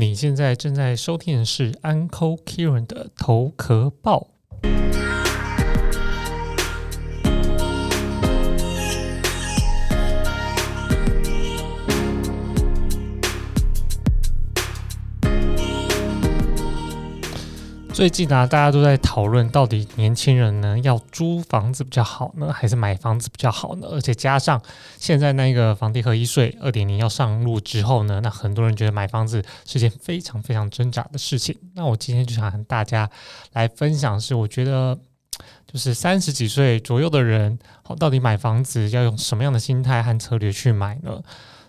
你现在正在收听的是 Uncle Kieran 的头壳爆。最近啊，大家都在讨论，到底年轻人呢要租房子比较好呢，还是买房子比较好呢？而且加上现在那个房地合一税二点零要上路之后呢，那很多人觉得买房子是件非常非常挣扎的事情。那我今天就想和大家来分享，是我觉得就是三十几岁左右的人，好，到底买房子要用什么样的心态和策略去买呢？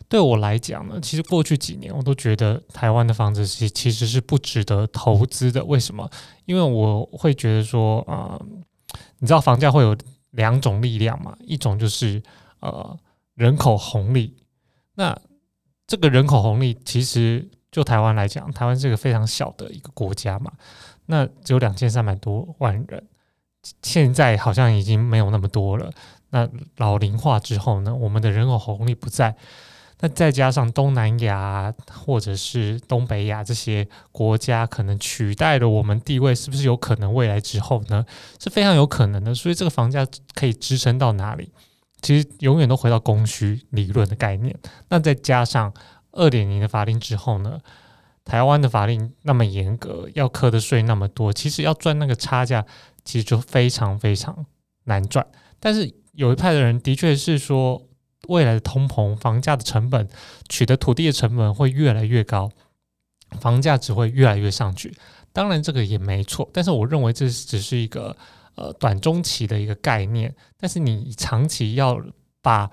对我来讲呢，其实过去几年我都觉得台湾的房子其其实是不值得投资的。为什么？因为我会觉得说，呃，你知道房价会有两种力量嘛，一种就是呃人口红利。那这个人口红利其实就台湾来讲，台湾是个非常小的一个国家嘛，那只有两千三百多万人，现在好像已经没有那么多了。那老龄化之后呢，我们的人口红利不在。那再加上东南亚或者是东北亚这些国家可能取代了我们地位，是不是有可能未来之后呢？是非常有可能的。所以这个房价可以支撑到哪里？其实永远都回到供需理论的概念。那再加上二点零的法令之后呢？台湾的法令那么严格，要课的税那么多，其实要赚那个差价，其实就非常非常难赚。但是有一派的人的确是说。未来的通膨，房价的成本，取得土地的成本会越来越高，房价只会越来越上去。当然，这个也没错，但是我认为这只是一个呃短中期的一个概念。但是你长期要把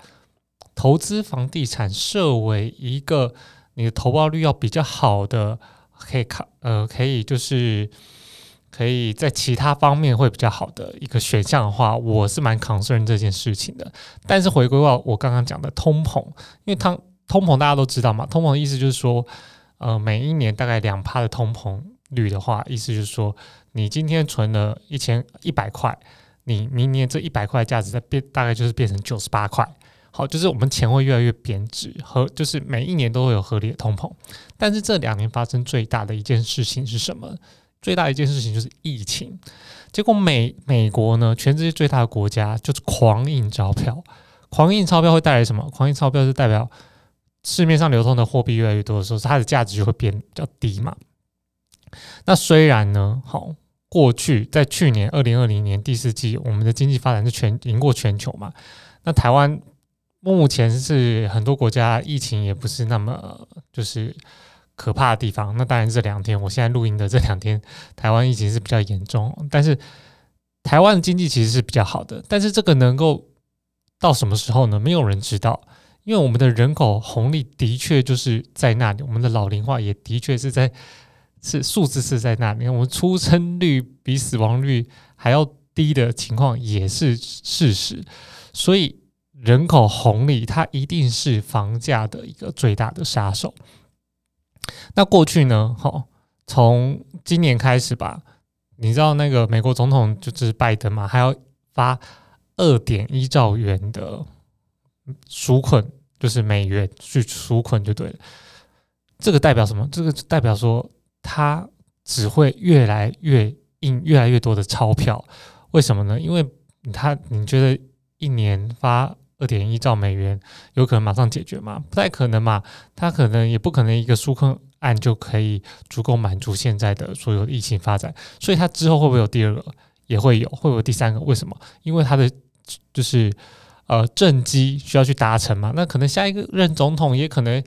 投资房地产设为一个你的投报率要比较好的，可以看呃可以就是。可以在其他方面会比较好的一个选项的话，我是蛮 concern 这件事情的。但是回归到我刚刚讲的通膨，因为通通膨大家都知道嘛，通膨的意思就是说，呃，每一年大概两趴的通膨率的话，意思就是说，你今天存了一千一百块，你明年这一百块价值在变，大概就是变成九十八块。好，就是我们钱会越来越贬值，和就是每一年都会有合理的通膨。但是这两年发生最大的一件事情是什么？最大一件事情就是疫情，结果美美国呢，全世界最大的国家就是狂印钞票，狂印钞票会带来什么？狂印钞票是代表市面上流通的货币越来越多的时候，它的价值就会变比较低嘛。那虽然呢，好，过去在去年二零二零年第四季，我们的经济发展是全赢过全球嘛。那台湾目前是很多国家疫情也不是那么就是。可怕的地方，那当然这两天，我现在录音的这两天，台湾疫情是比较严重，但是台湾的经济其实是比较好的，但是这个能够到什么时候呢？没有人知道，因为我们的人口红利的确就是在那里，我们的老龄化也的确是在是数字是在那里，我们出生率比死亡率还要低的情况也是事实，所以人口红利它一定是房价的一个最大的杀手。那过去呢？好，从今年开始吧，你知道那个美国总统就是拜登嘛，还要发二点一兆元的纾困，就是美元去纾困就对了。这个代表什么？这个代表说他只会越来越印越来越多的钞票。为什么呢？因为他你觉得一年发？二点一兆美元有可能马上解决吗？不太可能嘛。他可能也不可能一个纾困案就可以足够满足现在的所有疫情发展。所以，他之后会不会有第二个？也会有，会有第三个？为什么？因为他的就是呃政绩需要去达成嘛。那可能下一个任总统也可能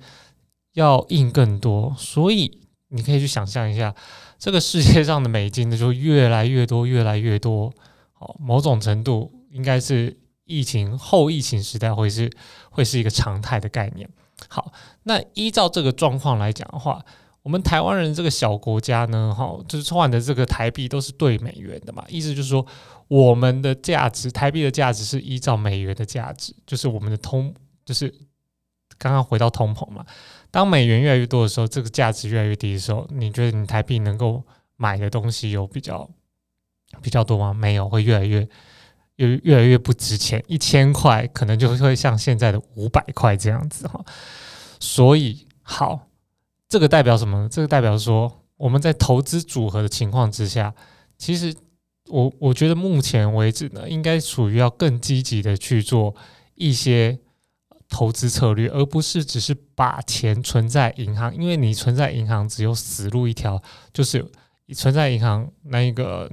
要印更多。所以，你可以去想象一下，这个世界上的美金呢，就越来越多，越来越多。好，某种程度应该是。疫情后疫情时代会是会是一个常态的概念。好，那依照这个状况来讲的话，我们台湾人这个小国家呢，哈，就是换的这个台币都是对美元的嘛，意思就是说，我们的价值，台币的价值是依照美元的价值，就是我们的通，就是刚刚回到通膨嘛。当美元越来越多的时候，这个价值越来越低的时候，你觉得你台币能够买的东西有比较比较多吗？没有，会越来越。越越来越不值钱，一千块可能就会像现在的五百块这样子哈。所以好，这个代表什么呢？这个代表说我们在投资组合的情况之下，其实我我觉得目前为止呢，应该属于要更积极的去做一些投资策略，而不是只是把钱存在银行，因为你存在银行只有死路一条，就是存在银行那一个。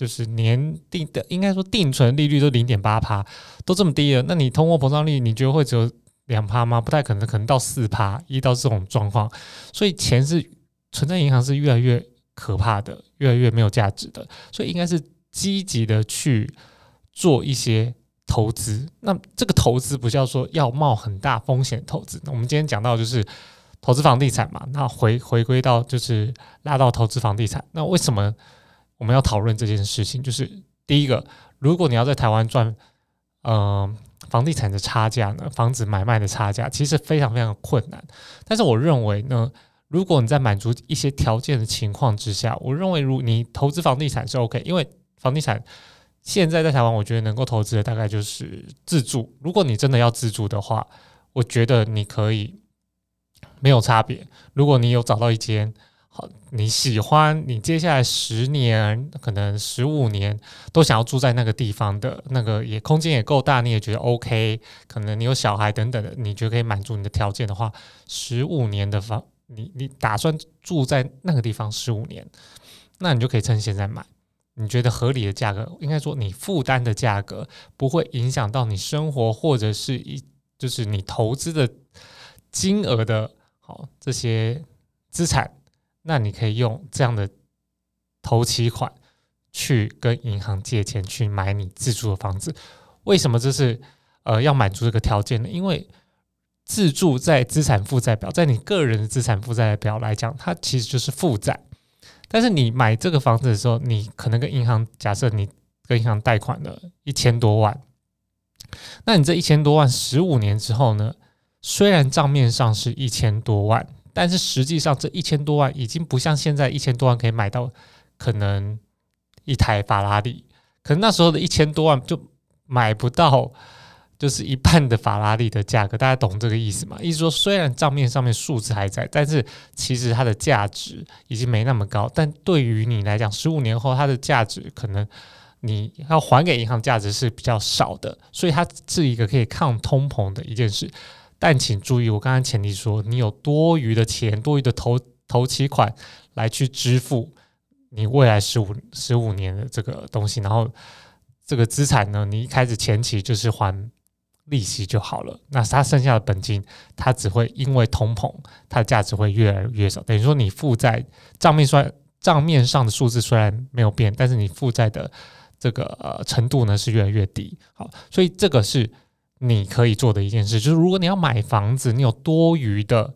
就是年定的，应该说定存利率都零点八趴，都这么低了，那你通货膨胀率你觉得会只有两趴吗？不太可能，可能到四趴，一到这种状况，所以钱是存在银行是越来越可怕的，越来越没有价值的，所以应该是积极的去做一些投资。那这个投资不叫说要冒很大风险投资。那我们今天讲到就是投资房地产嘛，那回回归到就是拉到投资房地产，那为什么？我们要讨论这件事情，就是第一个，如果你要在台湾赚，呃，房地产的差价呢，房子买卖的差价，其实非常非常困难。但是我认为呢，如果你在满足一些条件的情况之下，我认为如你投资房地产是 OK，因为房地产现在在台湾，我觉得能够投资的大概就是自住。如果你真的要自住的话，我觉得你可以没有差别。如果你有找到一间。好，你喜欢你接下来十年，可能十五年都想要住在那个地方的那个，也空间也够大，你也觉得 OK，可能你有小孩等等的，你觉得可以满足你的条件的话，十五年的房，你你打算住在那个地方十五年，那你就可以趁现在买，你觉得合理的价格，应该说你负担的价格不会影响到你生活或者是一就是你投资的金额的，好这些资产。那你可以用这样的投期款去跟银行借钱去买你自住的房子。为什么这是呃要满足这个条件呢？因为自住在资产负债表，在你个人的资产负债表来讲，它其实就是负债。但是你买这个房子的时候，你可能跟银行假设你跟银行贷款了一千多万，那你这一千多万十五年之后呢？虽然账面上是一千多万。但是实际上，这一千多万已经不像现在一千多万可以买到可能一台法拉利，可能那时候的一千多万就买不到，就是一半的法拉利的价格。大家懂这个意思吗？意思说，虽然账面上面数字还在，但是其实它的价值已经没那么高。但对于你来讲，十五年后它的价值可能你要还给银行价值是比较少的，所以它是一个可以抗通膨的一件事。但请注意，我刚刚前提说，你有多余的钱、多余的投投期款来去支付你未来十五十五年的这个东西，然后这个资产呢，你一开始前期就是还利息就好了。那它剩下的本金，它只会因为通膨，它的价值会越来越少。等于说，你负债账面算账面上的数字虽然没有变，但是你负债的这个呃程度呢是越来越低。好，所以这个是。你可以做的一件事，就是如果你要买房子，你有多余的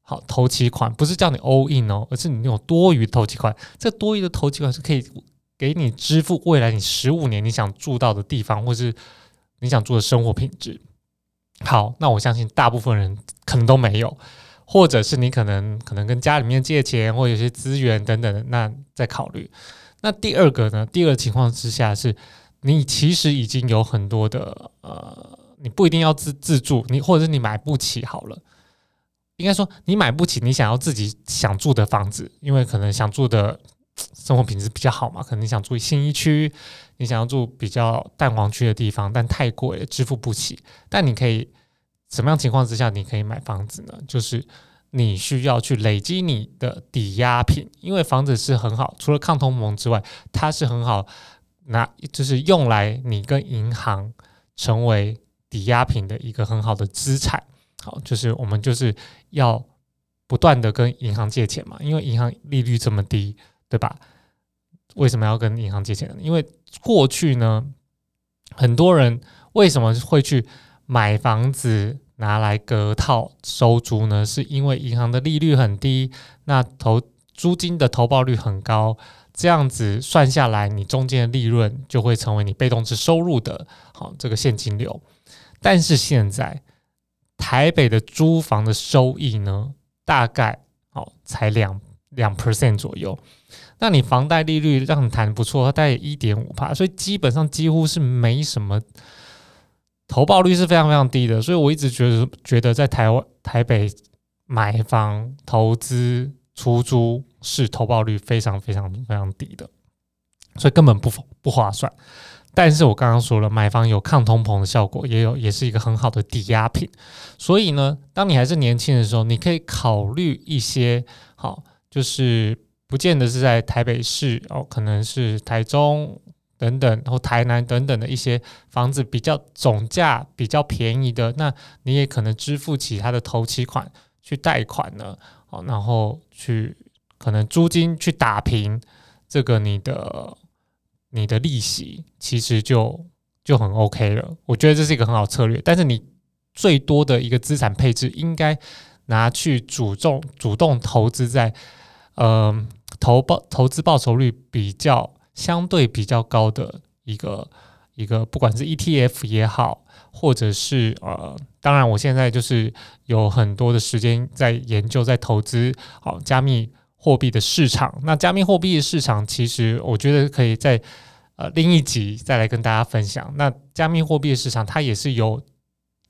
好投期款，不是叫你 all in 哦，而是你有多余的投期款。这多余的投期款是可以给你支付未来你十五年你想住到的地方，或是你想住的生活品质。好，那我相信大部分人可能都没有，或者是你可能可能跟家里面借钱，或有些资源等等的，那再考虑。那第二个呢？第二个情况之下是，你其实已经有很多的呃。你不一定要自自住，你或者是你买不起好了。应该说你买不起你想要自己想住的房子，因为可能想住的生活品质比较好嘛。可能你想住新一区，你想要住比较淡黄区的地方，但太贵了，支付不起。但你可以什么样情况之下你可以买房子呢？就是你需要去累积你的抵押品，因为房子是很好，除了抗通膨之外，它是很好拿，就是用来你跟银行成为。抵押品的一个很好的资产，好，就是我们就是要不断的跟银行借钱嘛，因为银行利率这么低，对吧？为什么要跟银行借钱呢？因为过去呢，很多人为什么会去买房子拿来隔套收租呢？是因为银行的利率很低，那投租金的投报率很高，这样子算下来，你中间的利润就会成为你被动式收入的好这个现金流。但是现在台北的租房的收益呢，大概哦才两两 percent 左右。那你房贷利率让你谈不错，大概一点五帕，所以基本上几乎是没什么投报率是非常非常低的。所以我一直觉得觉得在台湾台北买房、投资、出租是投报率非常非常非常低的，所以根本不不划算。但是我刚刚说了，买房有抗通膨的效果，也有也是一个很好的抵押品。所以呢，当你还是年轻的时候，你可以考虑一些好，就是不见得是在台北市哦，可能是台中等等或台南等等的一些房子比较总价比较便宜的，那你也可能支付起它的头期款去贷款呢，哦，然后去可能租金去打平这个你的。你的利息其实就就很 OK 了，我觉得这是一个很好策略。但是你最多的一个资产配置，应该拿去主动主动投资在，呃，投报投资报酬率比较相对比较高的一个一个，不管是 ETF 也好，或者是呃，当然我现在就是有很多的时间在研究在投资好加密。货币的市场，那加密货币的市场，其实我觉得可以在呃另一集再来跟大家分享。那加密货币的市场，它也是有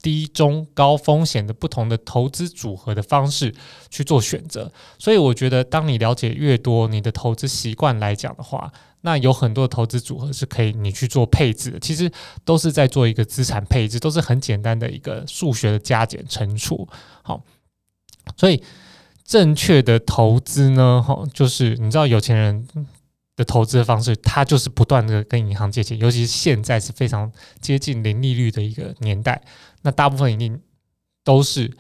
低、中、高风险的不同的投资组合的方式去做选择。所以我觉得，当你了解越多，你的投资习惯来讲的话，那有很多投资组合是可以你去做配置的。其实都是在做一个资产配置，都是很简单的一个数学的加减乘除。好，所以。正确的投资呢，哈，就是你知道有钱人的投资的方式，他就是不断的跟银行借钱，尤其是现在是非常接近零利率的一个年代，那大部分一定都是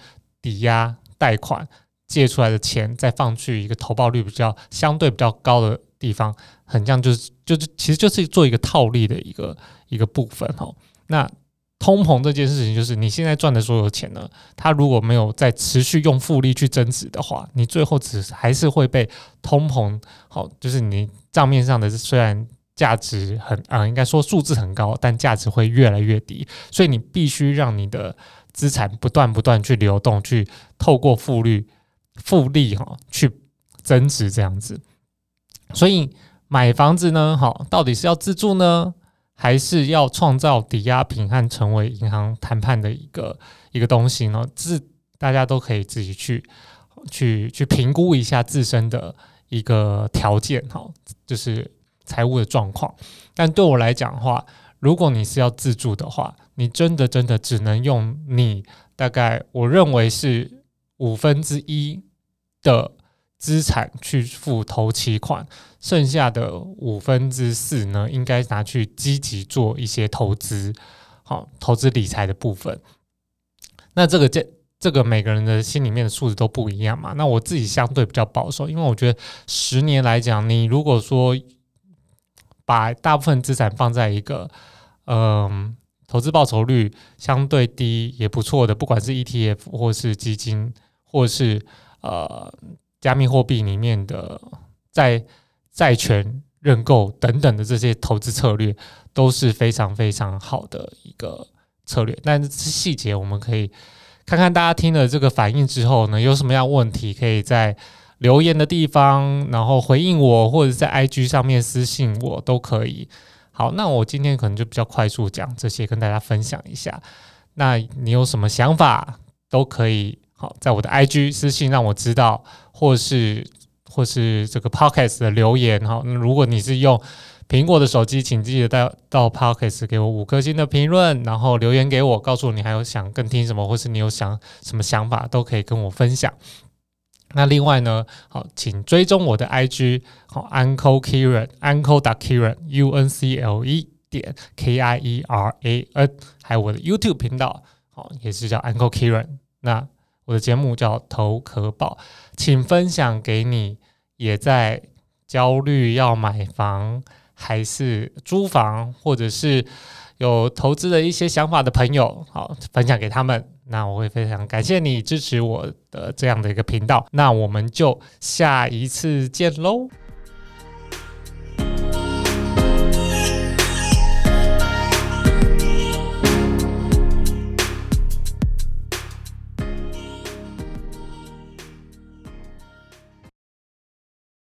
抵押贷款借出来的钱，再放去一个投报率比较相对比较高的地方，很像就是就是其实就是做一个套利的一个一个部分哈，那。通膨这件事情，就是你现在赚的所有钱呢，它如果没有在持续用复利去增值的话，你最后只还是会被通膨。好，就是你账面上的虽然价值很啊，应该说数字很高，但价值会越来越低。所以你必须让你的资产不断不断去流动，去透过复利复利哈去增值这样子。所以买房子呢，好，到底是要自住呢？还是要创造抵押品和成为银行谈判的一个一个东西呢？自大家都可以自己去去去评估一下自身的一个条件哈，就是财务的状况。但对我来讲的话，如果你是要自住的话，你真的真的只能用你大概我认为是五分之一的。资产去付投期款，剩下的五分之四呢，应该拿去积极做一些投资，好投资理财的部分。那这个这这个每个人的心里面的数字都不一样嘛。那我自己相对比较保守，因为我觉得十年来讲，你如果说把大部分资产放在一个嗯投资报酬率相对低也不错的，不管是 ETF 或是基金，或是呃。加密货币里面的债债权认购等等的这些投资策略都是非常非常好的一个策略，但是细节我们可以看看大家听了这个反应之后呢，有什么样问题可以在留言的地方，然后回应我，或者在 IG 上面私信我都可以。好，那我今天可能就比较快速讲这些，跟大家分享一下。那你有什么想法都可以。好，在我的 IG 私信让我知道，或是或是这个 Podcast 的留言哈。那如果你是用苹果的手机，请记得到到 Podcast 给我五颗星的评论，然后留言给我，告诉我你还有想更听什么，或是你有想什么想法，都可以跟我分享。那另外呢，好，请追踪我的 IG，好，Uncle Kieran，Uncle 打 Kieran，U N C L E 点 K I E R A N，还有我的 YouTube 频道，好，也是叫 Uncle Kieran。那我的节目叫《投可宝》，请分享给你也在焦虑要买房还是租房，或者是有投资的一些想法的朋友，好，分享给他们。那我会非常感谢你支持我的这样的一个频道。那我们就下一次见喽。